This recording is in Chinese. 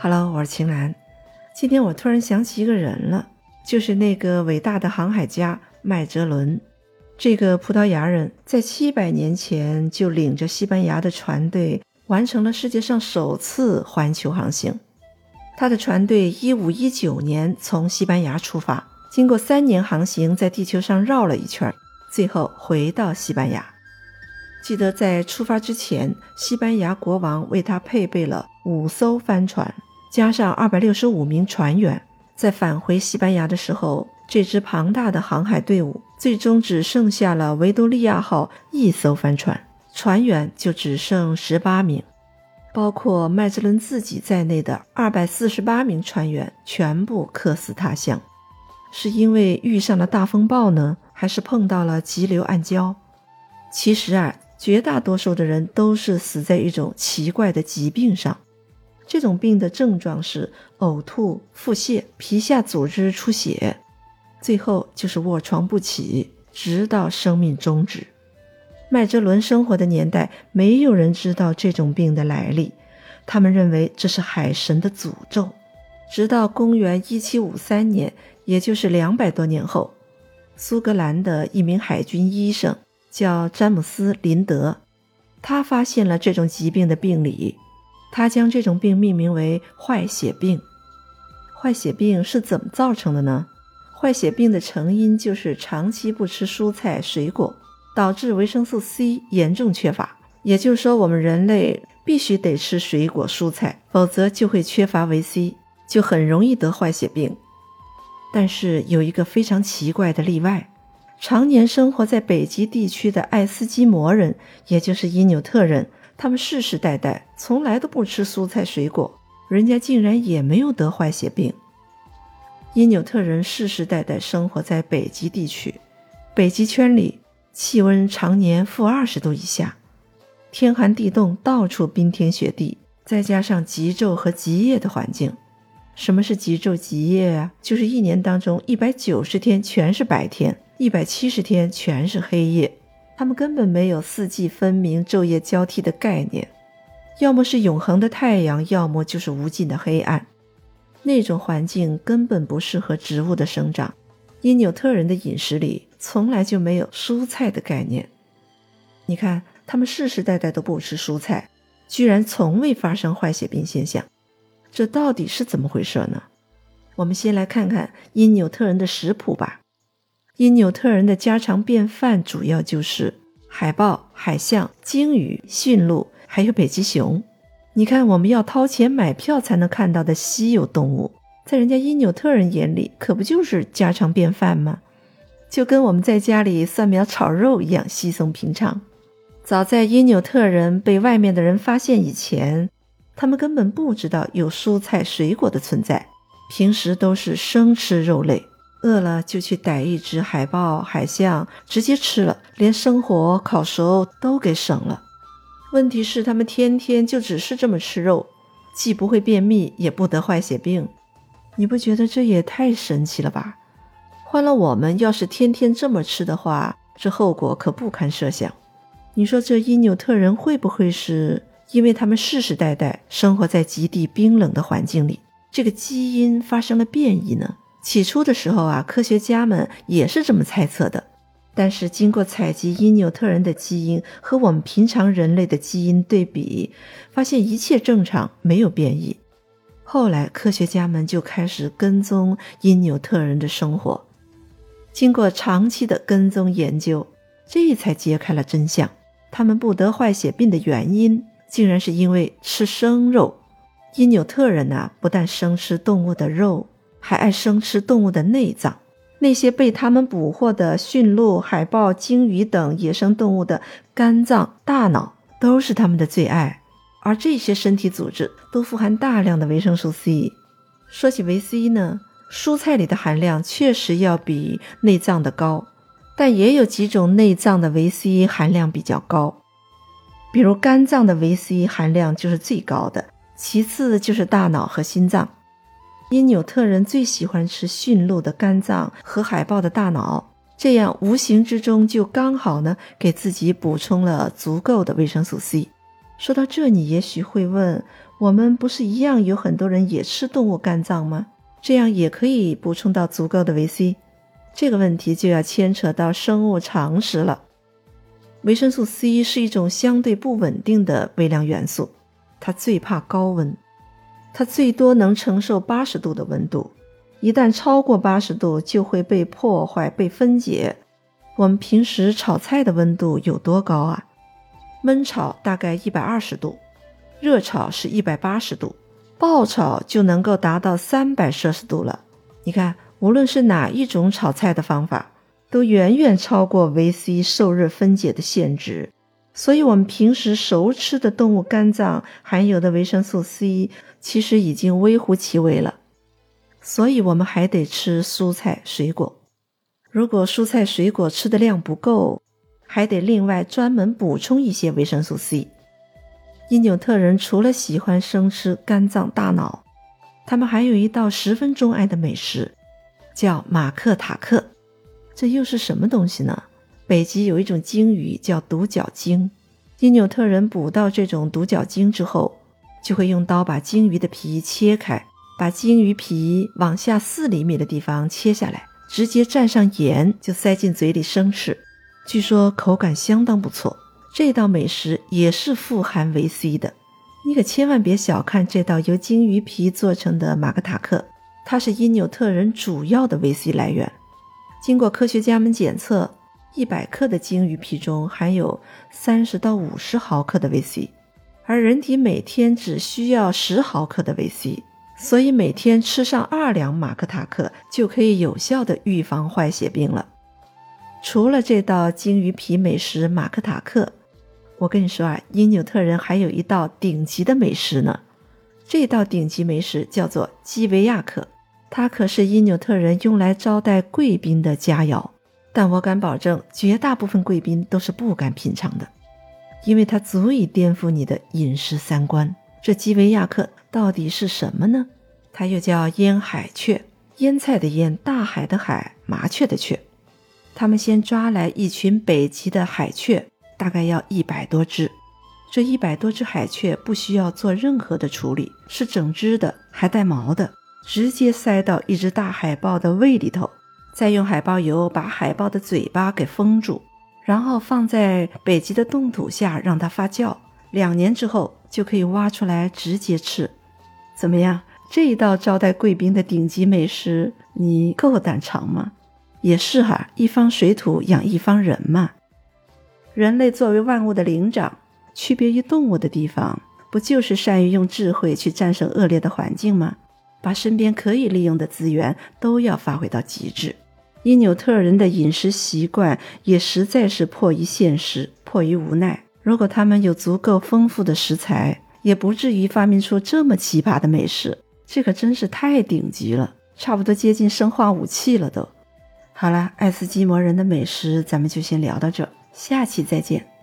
Hello，我是秦岚。今天我突然想起一个人了，就是那个伟大的航海家麦哲伦。这个葡萄牙人在七百年前就领着西班牙的船队，完成了世界上首次环球航行。他的船队一五一九年从西班牙出发，经过三年航行，在地球上绕了一圈，最后回到西班牙。记得在出发之前，西班牙国王为他配备了五艘帆船。加上二百六十五名船员，在返回西班牙的时候，这支庞大的航海队伍最终只剩下了维多利亚号一艘帆船，船员就只剩十八名，包括麦哲伦自己在内的二百四十八名船员全部客死他乡。是因为遇上了大风暴呢，还是碰到了急流暗礁？其实啊，绝大多数的人都是死在一种奇怪的疾病上。这种病的症状是呕吐、腹泻、皮下组织出血，最后就是卧床不起，直到生命终止。麦哲伦生活的年代，没有人知道这种病的来历，他们认为这是海神的诅咒。直到公元一七五三年，也就是两百多年后，苏格兰的一名海军医生叫詹姆斯·林德，他发现了这种疾病的病理。他将这种病命名为坏血病。坏血病是怎么造成的呢？坏血病的成因就是长期不吃蔬菜水果，导致维生素 C 严重缺乏。也就是说，我们人类必须得吃水果蔬菜，否则就会缺乏维 C，就很容易得坏血病。但是有一个非常奇怪的例外：常年生活在北极地区的爱斯基摩人，也就是因纽特人。他们世世代代从来都不吃蔬菜水果，人家竟然也没有得坏血病。因纽特人世世代代生活在北极地区，北极圈里气温常年负二十度以下，天寒地冻，到处冰天雪地，再加上极昼和极夜的环境。什么是极昼极夜啊？就是一年当中一百九十天全是白天，一百七十天全是黑夜。他们根本没有四季分明、昼夜交替的概念，要么是永恒的太阳，要么就是无尽的黑暗。那种环境根本不适合植物的生长。因纽特人的饮食里从来就没有蔬菜的概念。你看，他们世世代代都不吃蔬菜，居然从未发生坏血病现象，这到底是怎么回事呢？我们先来看看因纽特人的食谱吧。因纽特人的家常便饭主要就是海豹、海象、鲸鱼、驯鹿，还有北极熊。你看，我们要掏钱买票才能看到的稀有动物，在人家因纽特人眼里，可不就是家常便饭吗？就跟我们在家里蒜苗炒肉一样稀松平常。早在因纽特人被外面的人发现以前，他们根本不知道有蔬菜水果的存在，平时都是生吃肉类。饿了就去逮一只海豹、海象，直接吃了，连生火、烤熟都给省了。问题是，他们天天就只是这么吃肉，既不会便秘，也不得坏血病。你不觉得这也太神奇了吧？换了我们，要是天天这么吃的话，这后果可不堪设想。你说这因纽特人会不会是因为他们世世代代生活在极地冰冷的环境里，这个基因发生了变异呢？起初的时候啊，科学家们也是这么猜测的。但是经过采集因纽特人的基因和我们平常人类的基因对比，发现一切正常，没有变异。后来科学家们就开始跟踪因纽特人的生活。经过长期的跟踪研究，这才揭开了真相：他们不得坏血病的原因，竟然是因为吃生肉。因纽特人呐，不但生吃动物的肉。还爱生吃动物的内脏，那些被他们捕获的驯鹿、海豹、鲸鱼等野生动物的肝脏、大脑都是他们的最爱。而这些身体组织都富含大量的维生素 C。说起维 C 呢，蔬菜里的含量确实要比内脏的高，但也有几种内脏的维 C 含量比较高，比如肝脏的维 C 含量就是最高的，其次就是大脑和心脏。因纽特人最喜欢吃驯鹿的肝脏和海豹的大脑，这样无形之中就刚好呢给自己补充了足够的维生素 C。说到这，你也许会问：我们不是一样有很多人也吃动物肝脏吗？这样也可以补充到足够的维 C。这个问题就要牵扯到生物常识了。维生素 C 是一种相对不稳定的微量元素，它最怕高温，它最多能承受八十度的温度，一旦超过八十度就会被破坏、被分解。我们平时炒菜的温度有多高啊？焖炒大概一百二十度，热炒是一百八十度，爆炒就能够达到三百摄氏度了。你看。无论是哪一种炒菜的方法，都远远超过维 C 受热分解的限值，所以，我们平时熟吃的动物肝脏含有的维生素 C 其实已经微乎其微了。所以，我们还得吃蔬菜水果。如果蔬菜水果吃的量不够，还得另外专门补充一些维生素 C。因纽特人除了喜欢生吃肝脏、大脑，他们还有一道十分钟爱的美食。叫马克塔克，这又是什么东西呢？北极有一种鲸鱼叫独角鲸，因纽特人捕到这种独角鲸之后，就会用刀把鲸鱼的皮切开，把鲸鱼皮往下四厘米的地方切下来，直接蘸上盐就塞进嘴里生吃，据说口感相当不错。这道美食也是富含维 C 的，你可千万别小看这道由鲸鱼皮做成的马格塔克。它是因纽特人主要的维 C 来源。经过科学家们检测，一百克的鲸鱼皮中含有三十到五十毫克的维 C，而人体每天只需要十毫克的维 C，所以每天吃上二两马克塔克就可以有效的预防坏血病了。除了这道鲸鱼皮美食马克塔克，我跟你说啊，因纽特人还有一道顶级的美食呢。这道顶级美食叫做基维亚克。它可是因纽特人用来招待贵宾的佳肴，但我敢保证，绝大部分贵宾都是不敢品尝的，因为它足以颠覆你的饮食三观。这基维亚克到底是什么呢？它又叫腌海雀，腌菜的腌，大海的海，麻雀的雀。他们先抓来一群北极的海雀，大概要一百多只。这一百多只海雀不需要做任何的处理，是整只的，还带毛的。直接塞到一只大海豹的胃里头，再用海豹油把海豹的嘴巴给封住，然后放在北极的冻土下让它发酵。两年之后就可以挖出来直接吃。怎么样？这一道招待贵宾的顶级美食，你够胆尝吗？也是哈，一方水土养一方人嘛。人类作为万物的灵长，区别于动物的地方，不就是善于用智慧去战胜恶劣的环境吗？把身边可以利用的资源都要发挥到极致。因纽特人的饮食习惯也实在是迫于现实，迫于无奈。如果他们有足够丰富的食材，也不至于发明出这么奇葩的美食。这可真是太顶级了，差不多接近生化武器了都。好了，爱斯基摩人的美食咱们就先聊到这，下期再见。